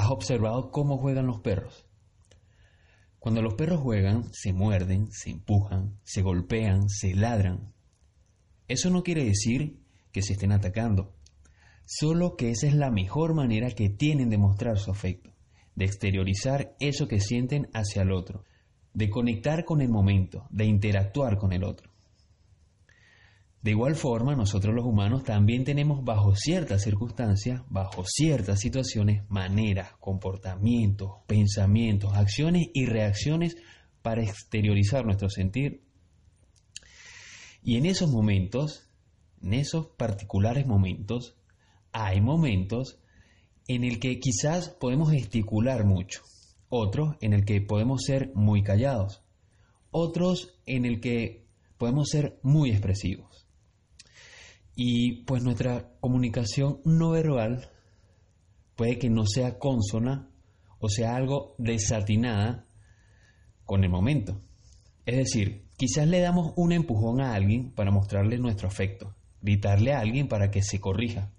¿Has observado cómo juegan los perros? Cuando los perros juegan, se muerden, se empujan, se golpean, se ladran. Eso no quiere decir que se estén atacando, solo que esa es la mejor manera que tienen de mostrar su afecto, de exteriorizar eso que sienten hacia el otro, de conectar con el momento, de interactuar con el otro. De igual forma, nosotros los humanos también tenemos bajo ciertas circunstancias, bajo ciertas situaciones, maneras, comportamientos, pensamientos, acciones y reacciones para exteriorizar nuestro sentir. Y en esos momentos, en esos particulares momentos, hay momentos en el que quizás podemos gesticular mucho, otros en el que podemos ser muy callados, otros en el que podemos ser muy expresivos. Y pues nuestra comunicación no verbal puede que no sea consona o sea algo desatinada con el momento. Es decir, quizás le damos un empujón a alguien para mostrarle nuestro afecto, gritarle a alguien para que se corrija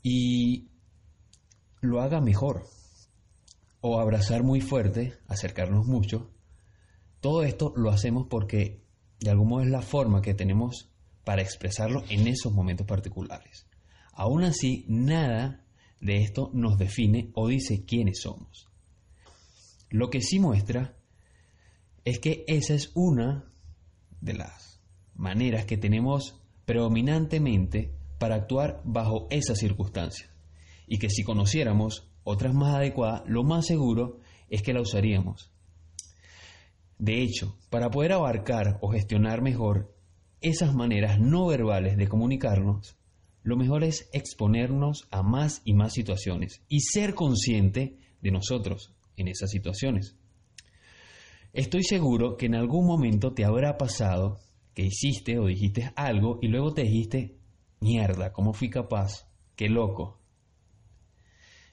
y lo haga mejor. O abrazar muy fuerte, acercarnos mucho. Todo esto lo hacemos porque de algún modo es la forma que tenemos para expresarlo en esos momentos particulares. Aún así, nada de esto nos define o dice quiénes somos. Lo que sí muestra es que esa es una de las maneras que tenemos predominantemente para actuar bajo esas circunstancias y que si conociéramos otras más adecuadas, lo más seguro es que la usaríamos. De hecho, para poder abarcar o gestionar mejor esas maneras no verbales de comunicarnos, lo mejor es exponernos a más y más situaciones y ser consciente de nosotros en esas situaciones. Estoy seguro que en algún momento te habrá pasado que hiciste o dijiste algo y luego te dijiste, mierda, ¿cómo fui capaz? Qué loco.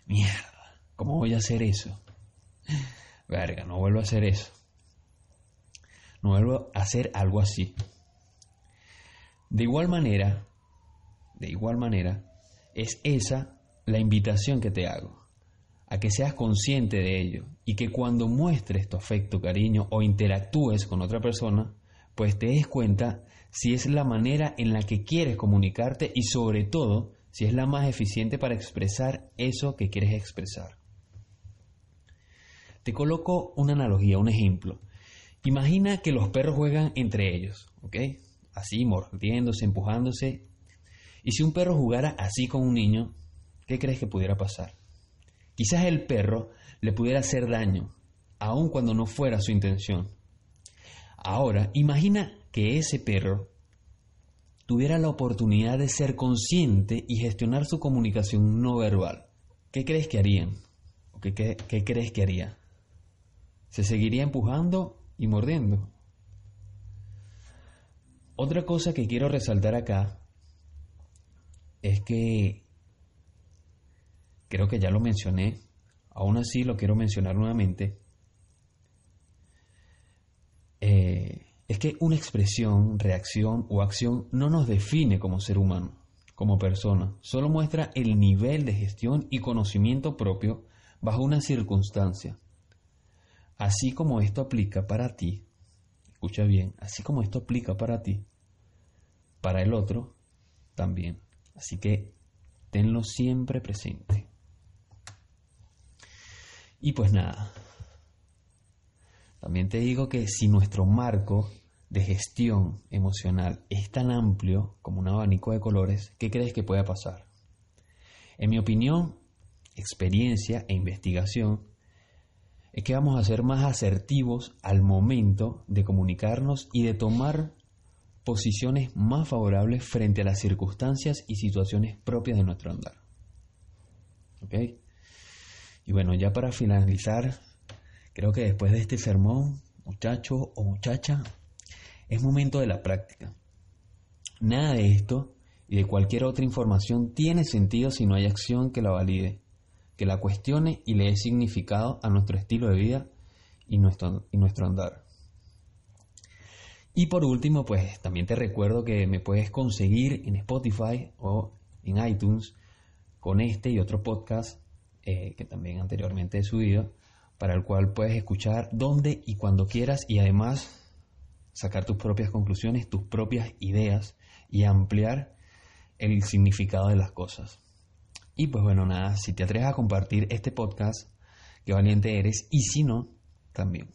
Mierda, ¿cómo voy a hacer eso? Verga, no vuelvo a hacer eso. No vuelvo a hacer algo así. De igual manera, de igual manera, es esa la invitación que te hago, a que seas consciente de ello y que cuando muestres tu afecto, cariño o interactúes con otra persona, pues te des cuenta si es la manera en la que quieres comunicarte y sobre todo si es la más eficiente para expresar eso que quieres expresar. Te coloco una analogía, un ejemplo. Imagina que los perros juegan entre ellos, ¿ok? Así, mordiéndose, empujándose. Y si un perro jugara así con un niño, ¿qué crees que pudiera pasar? Quizás el perro le pudiera hacer daño, aun cuando no fuera su intención. Ahora, imagina que ese perro tuviera la oportunidad de ser consciente y gestionar su comunicación no verbal. ¿Qué crees que harían? ¿O qué, qué crees que haría? ¿Se seguiría empujando y mordiendo? Otra cosa que quiero resaltar acá es que creo que ya lo mencioné, aún así lo quiero mencionar nuevamente, eh, es que una expresión, reacción o acción no nos define como ser humano, como persona, solo muestra el nivel de gestión y conocimiento propio bajo una circunstancia. Así como esto aplica para ti, escucha bien, así como esto aplica para ti, para el otro también. Así que tenlo siempre presente. Y pues nada, también te digo que si nuestro marco de gestión emocional es tan amplio como un abanico de colores, ¿qué crees que puede pasar? En mi opinión, experiencia e investigación, es que vamos a ser más asertivos al momento de comunicarnos y de tomar posiciones más favorables frente a las circunstancias y situaciones propias de nuestro andar. ¿Ok? Y bueno, ya para finalizar, creo que después de este sermón, muchacho o muchacha, es momento de la práctica. Nada de esto y de cualquier otra información tiene sentido si no hay acción que la valide, que la cuestione y le dé significado a nuestro estilo de vida y nuestro, y nuestro andar. Y por último, pues también te recuerdo que me puedes conseguir en Spotify o en iTunes con este y otro podcast eh, que también anteriormente he subido, para el cual puedes escuchar donde y cuando quieras y además sacar tus propias conclusiones, tus propias ideas y ampliar el significado de las cosas. Y pues bueno, nada, si te atreves a compartir este podcast, qué valiente eres, y si no, también.